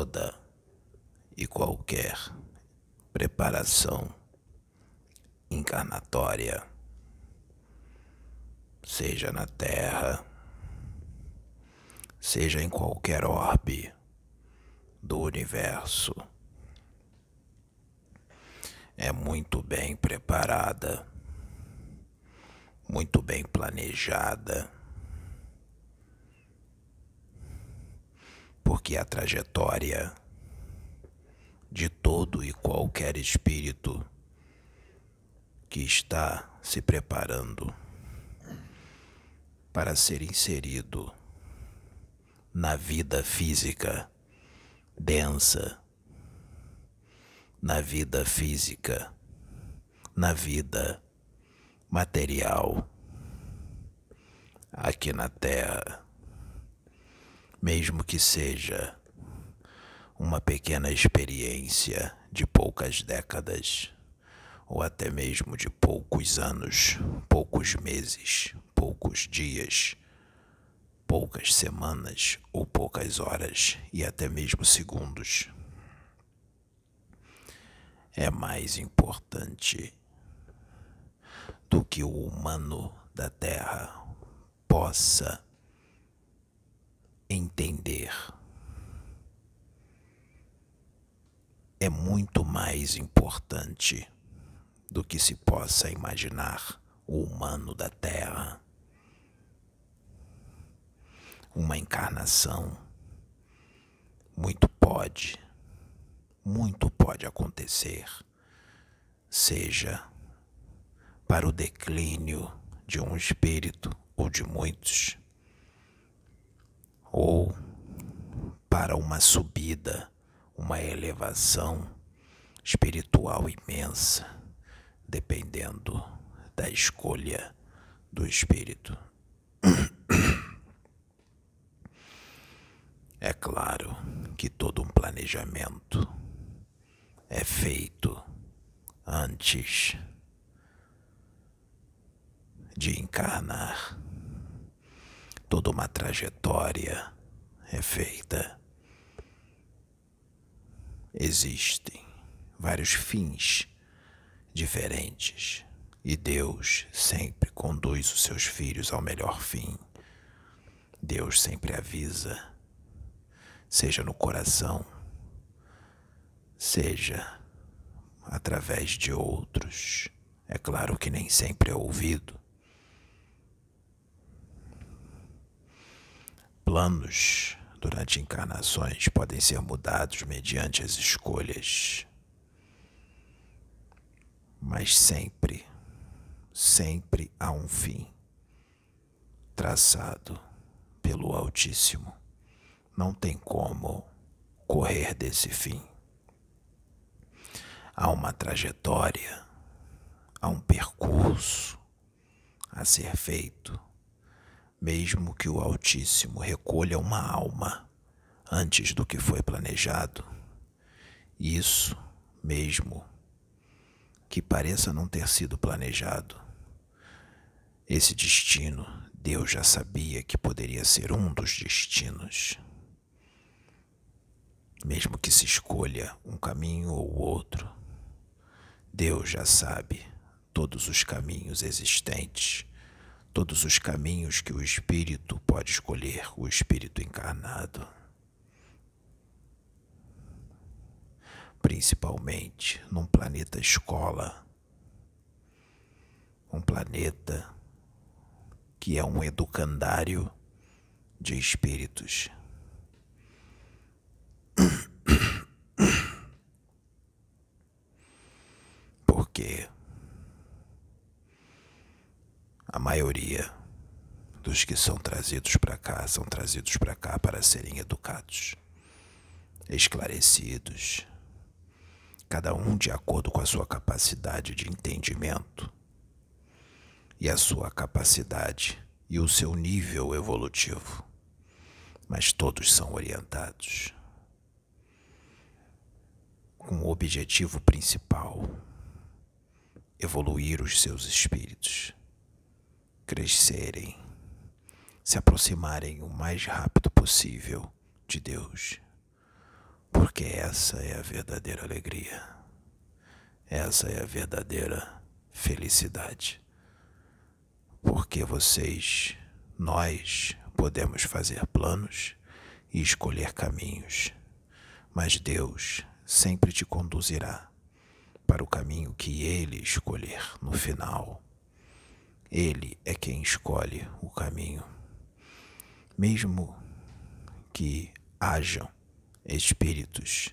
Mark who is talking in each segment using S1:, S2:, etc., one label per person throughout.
S1: toda e qualquer preparação encarnatória, seja na Terra, seja em qualquer orbe do universo, é muito bem preparada, muito bem planejada porque a trajetória de todo e qualquer espírito que está se preparando para ser inserido na vida física densa, na vida física, na vida material aqui na Terra mesmo que seja uma pequena experiência de poucas décadas, ou até mesmo de poucos anos, poucos meses, poucos dias, poucas semanas ou poucas horas e até mesmo segundos. É mais importante do que o humano da Terra possa entender é muito mais importante do que se possa imaginar o humano da Terra. Uma encarnação muito pode, muito pode acontecer, seja para o declínio de um espírito ou de muitos ou para uma subida, uma elevação espiritual imensa, dependendo da escolha do espírito. É claro que todo um planejamento é feito antes de encarnar toda uma trajetória é feita. Existem vários fins diferentes e Deus sempre conduz os seus filhos ao melhor fim. Deus sempre avisa, seja no coração, seja através de outros. É claro que nem sempre é ouvido, planos durante encarnações podem ser mudados mediante as escolhas. Mas sempre, sempre há um fim traçado pelo Altíssimo. Não tem como correr desse fim. Há uma trajetória, há um percurso a ser feito mesmo que o Altíssimo recolha uma alma antes do que foi planejado. Isso, mesmo que pareça não ter sido planejado, esse destino Deus já sabia que poderia ser um dos destinos. Mesmo que se escolha um caminho ou outro, Deus já sabe todos os caminhos existentes todos os caminhos que o espírito pode escolher, o espírito encarnado. Principalmente num planeta escola, um planeta que é um educandário de espíritos. Porque a maioria dos que são trazidos para cá são trazidos para cá para serem educados, esclarecidos, cada um de acordo com a sua capacidade de entendimento e a sua capacidade e o seu nível evolutivo. Mas todos são orientados com o objetivo principal: evoluir os seus espíritos crescerem, se aproximarem o mais rápido possível de Deus, Porque essa é a verdadeira alegria, essa é a verdadeira felicidade. Porque vocês, nós, podemos fazer planos e escolher caminhos, mas Deus sempre te conduzirá para o caminho que Ele escolher no final. Ele é quem escolhe o caminho. Mesmo que hajam espíritos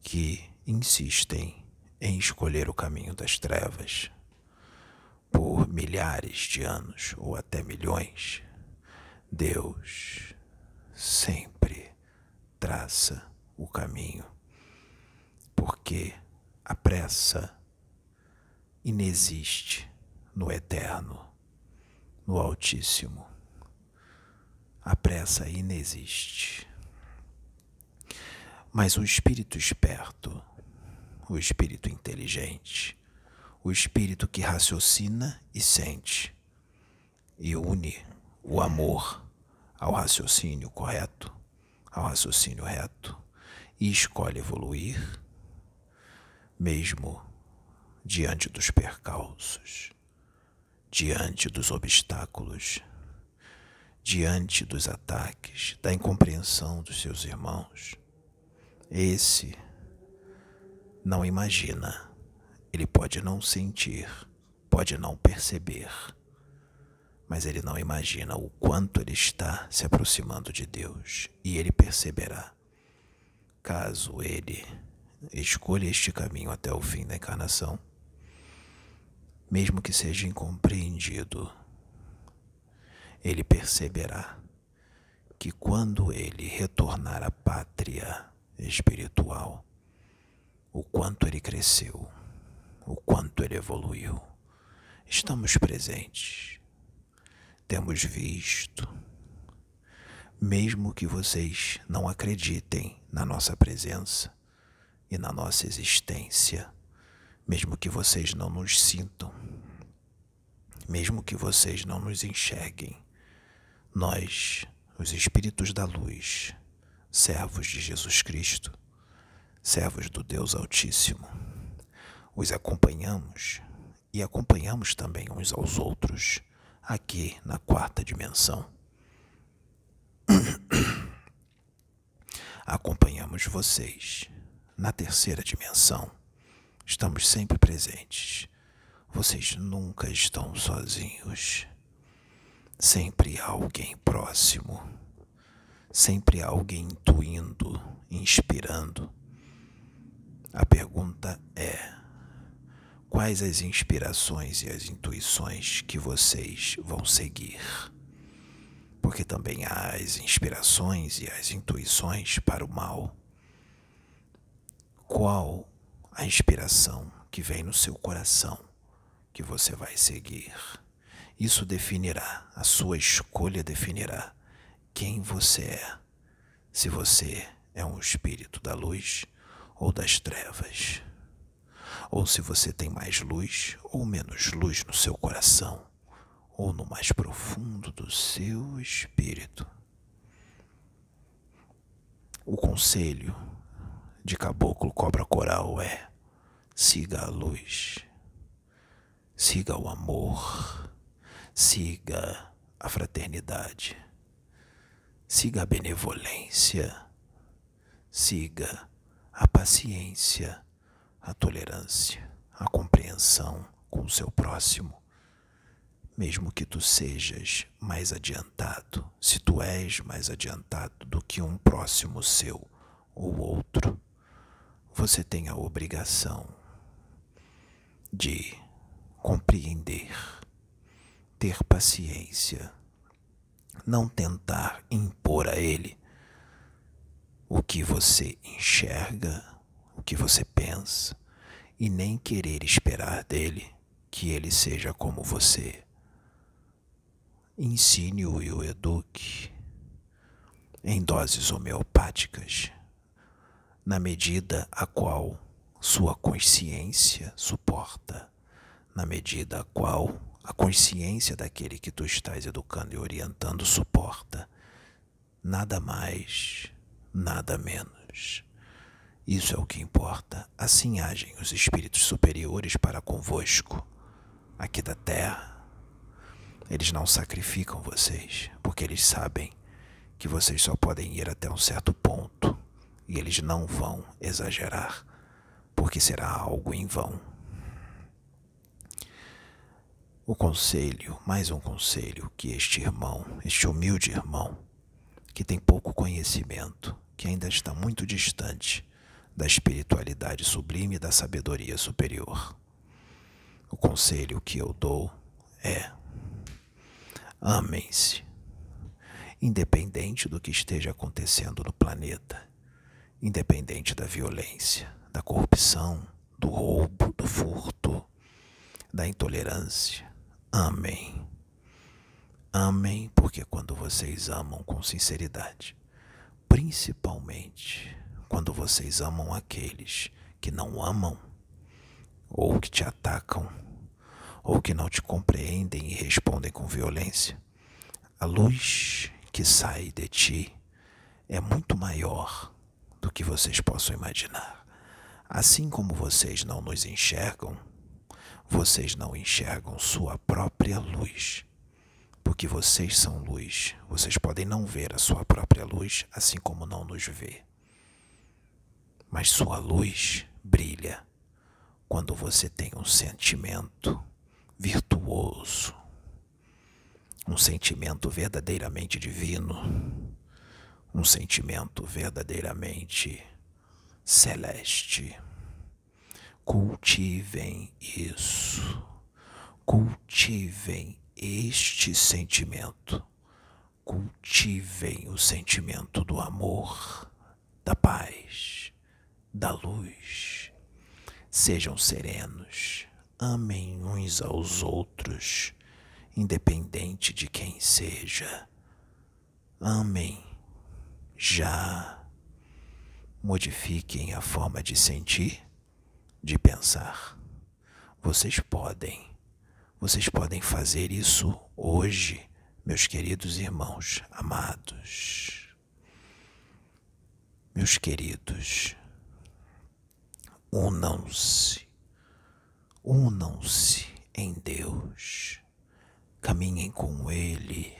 S1: que insistem em escolher o caminho das trevas por milhares de anos ou até milhões, Deus sempre traça o caminho, porque a pressa inexiste no eterno, no Altíssimo. A pressa inexiste. Mas o espírito esperto, o espírito inteligente, o espírito que raciocina e sente e une o amor ao raciocínio correto, ao raciocínio reto e escolhe evoluir, mesmo diante dos percalços, diante dos obstáculos, diante dos ataques, da incompreensão dos seus irmãos. Esse não imagina ele pode não sentir, pode não perceber, mas ele não imagina o quanto ele está se aproximando de Deus e ele perceberá. Caso ele escolha este caminho até o fim da encarnação, mesmo que seja incompreendido, ele perceberá que quando ele retornar à pátria espiritual, o quanto ele cresceu o quanto ele evoluiu. Estamos presentes, temos visto. Mesmo que vocês não acreditem na nossa presença e na nossa existência, mesmo que vocês não nos sintam, mesmo que vocês não nos enxerguem, nós, os Espíritos da Luz, servos de Jesus Cristo, servos do Deus Altíssimo, os acompanhamos e acompanhamos também uns aos outros aqui na quarta dimensão. acompanhamos vocês na terceira dimensão. Estamos sempre presentes. Vocês nunca estão sozinhos. Sempre há alguém próximo. Sempre há alguém intuindo, inspirando. A pergunta é: quais as inspirações e as intuições que vocês vão seguir. Porque também há as inspirações e as intuições para o mal. Qual a inspiração que vem no seu coração que você vai seguir? Isso definirá, a sua escolha definirá quem você é. Se você é um espírito da luz ou das trevas ou se você tem mais luz ou menos luz no seu coração, ou no mais profundo do seu espírito. O conselho de Caboclo Cobra Coral é: siga a luz, siga o amor, siga a fraternidade, siga a benevolência, siga a paciência a tolerância, a compreensão com o seu próximo. Mesmo que tu sejas mais adiantado, se tu és mais adiantado do que um próximo seu ou outro, você tem a obrigação de compreender, ter paciência, não tentar impor a ele o que você enxerga o que você pensa e nem querer esperar dele que ele seja como você. Ensine-o e o eduque em doses homeopáticas, na medida a qual sua consciência suporta, na medida a qual a consciência daquele que tu estás educando e orientando suporta. Nada mais, nada menos Isso é o que importa. Assim agem os espíritos superiores para convosco, aqui da terra. Eles não sacrificam vocês, porque eles sabem que vocês só podem ir até um certo ponto e eles não vão exagerar, porque será algo em vão. O conselho, mais um conselho que este irmão, este humilde irmão, que tem pouco conhecimento, que ainda está muito distante da espiritualidade sublime e da sabedoria superior. O conselho que eu dou é: amem-se, independente do que esteja acontecendo no planeta, independente da violência, da corrupção, do roubo, do furto, da intolerância. Amém. Amém, porque quando vocês amam com sinceridade, principalmente quando vocês amam aqueles que não amam, ou que te atacam, ou que não te compreendem e respondem com violência, a luz que sai de ti é muito maior do que vocês possam imaginar. Assim como vocês não nos enxergam, vocês não enxergam sua própria luz porque vocês são luz. Vocês podem não ver a sua própria luz, assim como não nos vê. Mas sua luz brilha quando você tem um sentimento virtuoso, um sentimento verdadeiramente divino, um sentimento verdadeiramente celeste. Cultivem isso. Cultivem este sentimento. Cultivem o sentimento do amor, da paz, da luz. Sejam serenos, amem uns aos outros, independente de quem seja. Amem já. Modifiquem a forma de sentir, de pensar. Vocês podem vocês podem fazer isso hoje, meus queridos irmãos amados. Meus queridos, unam-se, unam-se em Deus, caminhem com Ele,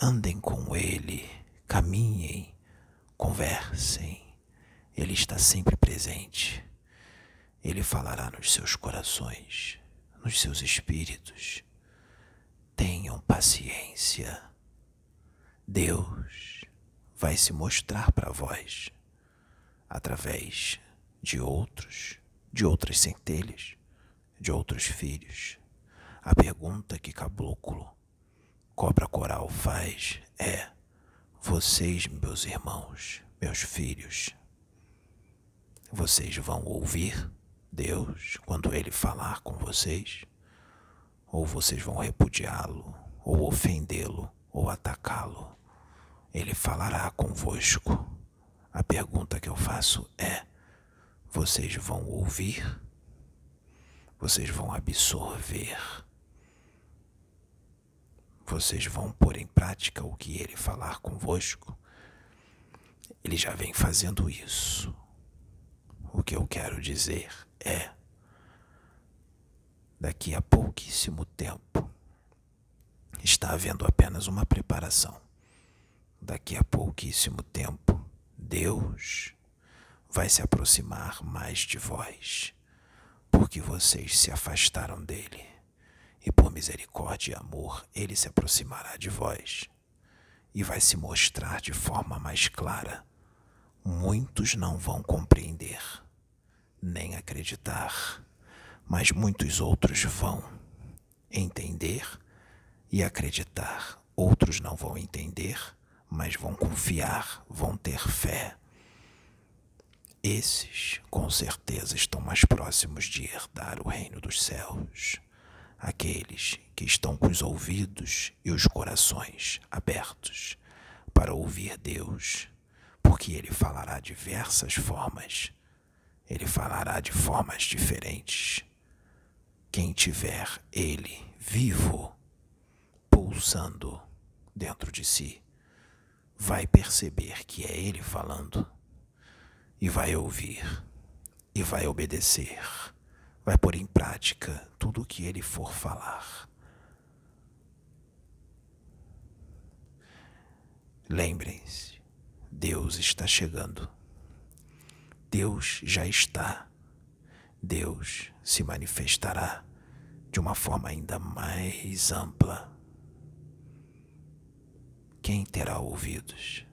S1: andem com Ele, caminhem, conversem. Ele está sempre presente. Ele falará nos seus corações nos seus espíritos. Tenham paciência. Deus vai se mostrar para vós através de outros, de outras centelhas, de outros filhos. A pergunta que Caboclo, Cobra Coral, faz é: vocês, meus irmãos, meus filhos, vocês vão ouvir? Deus quando ele falar com vocês, ou vocês vão repudiá-lo, ou ofendê-lo, ou atacá-lo. Ele falará convosco. A pergunta que eu faço é: vocês vão ouvir? Vocês vão absorver? Vocês vão pôr em prática o que ele falar convosco? Ele já vem fazendo isso. O que eu quero dizer é: daqui a pouquíssimo tempo, está havendo apenas uma preparação. Daqui a pouquíssimo tempo, Deus vai se aproximar mais de vós, porque vocês se afastaram dele. E por misericórdia e amor, ele se aproximará de vós e vai se mostrar de forma mais clara. Muitos não vão compreender acreditar, mas muitos outros vão entender e acreditar. Outros não vão entender, mas vão confiar, vão ter fé. Esses, com certeza, estão mais próximos de herdar o reino dos céus. Aqueles que estão com os ouvidos e os corações abertos para ouvir Deus, porque Ele falará diversas formas ele falará de formas diferentes. Quem tiver ele vivo, pulsando dentro de si, vai perceber que é ele falando e vai ouvir e vai obedecer, vai pôr em prática tudo o que ele for falar. Lembrem-se, Deus está chegando. Deus já está. Deus se manifestará de uma forma ainda mais ampla. Quem terá ouvidos?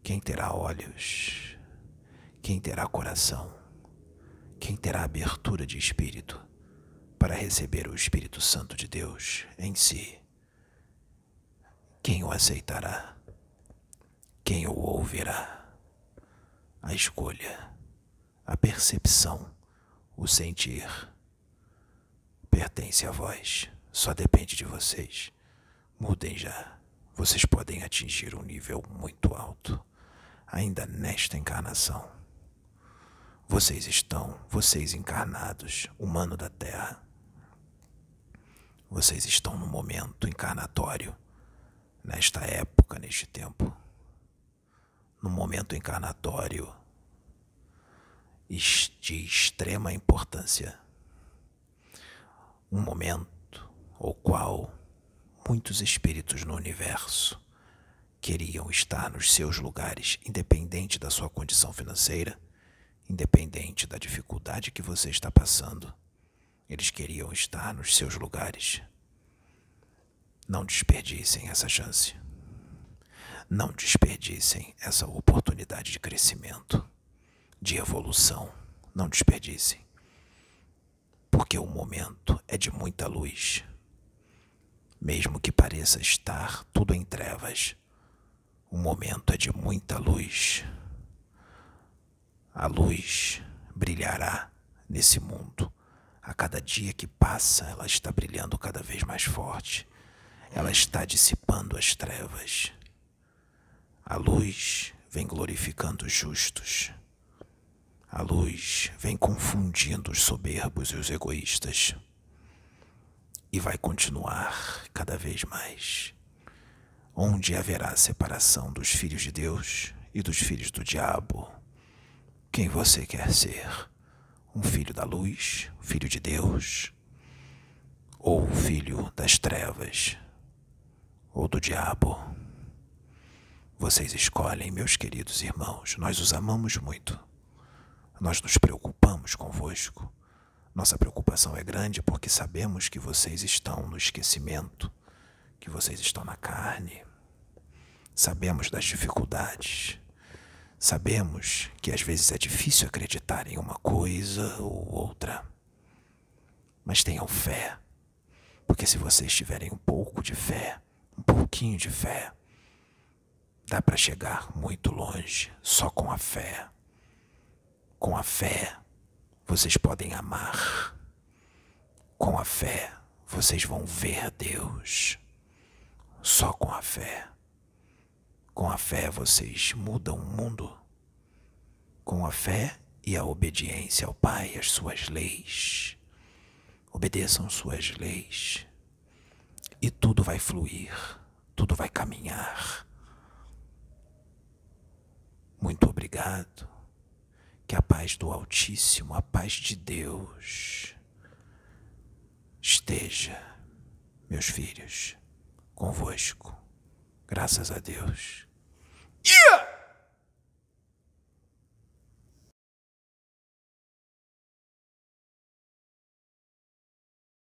S1: Quem terá olhos? Quem terá coração? Quem terá abertura de espírito para receber o Espírito Santo de Deus em si? Quem o aceitará? Quem o ouvirá? A escolha, a percepção, o sentir pertence a vós. Só depende de vocês. Mudem já. Vocês podem atingir um nível muito alto, ainda nesta encarnação. Vocês estão, vocês encarnados, humano da Terra. Vocês estão no momento encarnatório nesta época, neste tempo, no momento encarnatório de extrema importância. Um momento ao qual muitos espíritos no universo queriam estar nos seus lugares, independente da sua condição financeira, independente da dificuldade que você está passando. Eles queriam estar nos seus lugares não desperdicem essa chance. Não desperdicem essa oportunidade de crescimento, de evolução. Não desperdicem. Porque o momento é de muita luz. Mesmo que pareça estar tudo em trevas, o momento é de muita luz. A luz brilhará nesse mundo. A cada dia que passa, ela está brilhando cada vez mais forte ela está dissipando as trevas. A luz vem glorificando os justos. A luz vem confundindo os soberbos e os egoístas. E vai continuar cada vez mais. Onde haverá separação dos filhos de Deus e dos filhos do diabo? Quem você quer ser? Um filho da luz, filho de Deus? Ou filho das trevas? ou do diabo. Vocês escolhem, meus queridos irmãos, nós os amamos muito. Nós nos preocupamos convosco. Nossa preocupação é grande porque sabemos que vocês estão no esquecimento, que vocês estão na carne. Sabemos das dificuldades. Sabemos que às vezes é difícil acreditar em uma coisa ou outra. Mas tenham fé, porque se vocês tiverem um pouco de fé, um pouquinho de fé. Dá para chegar muito longe só com a fé. Com a fé, vocês podem amar. Com a fé, vocês vão ver Deus. Só com a fé. Com a fé, vocês mudam o mundo. Com a fé e a obediência ao Pai, às suas leis. Obedeçam suas leis e tudo vai fluir, tudo vai caminhar. Muito obrigado. Que a paz do Altíssimo, a paz de Deus, esteja, meus filhos, convosco. Graças a Deus. Yeah!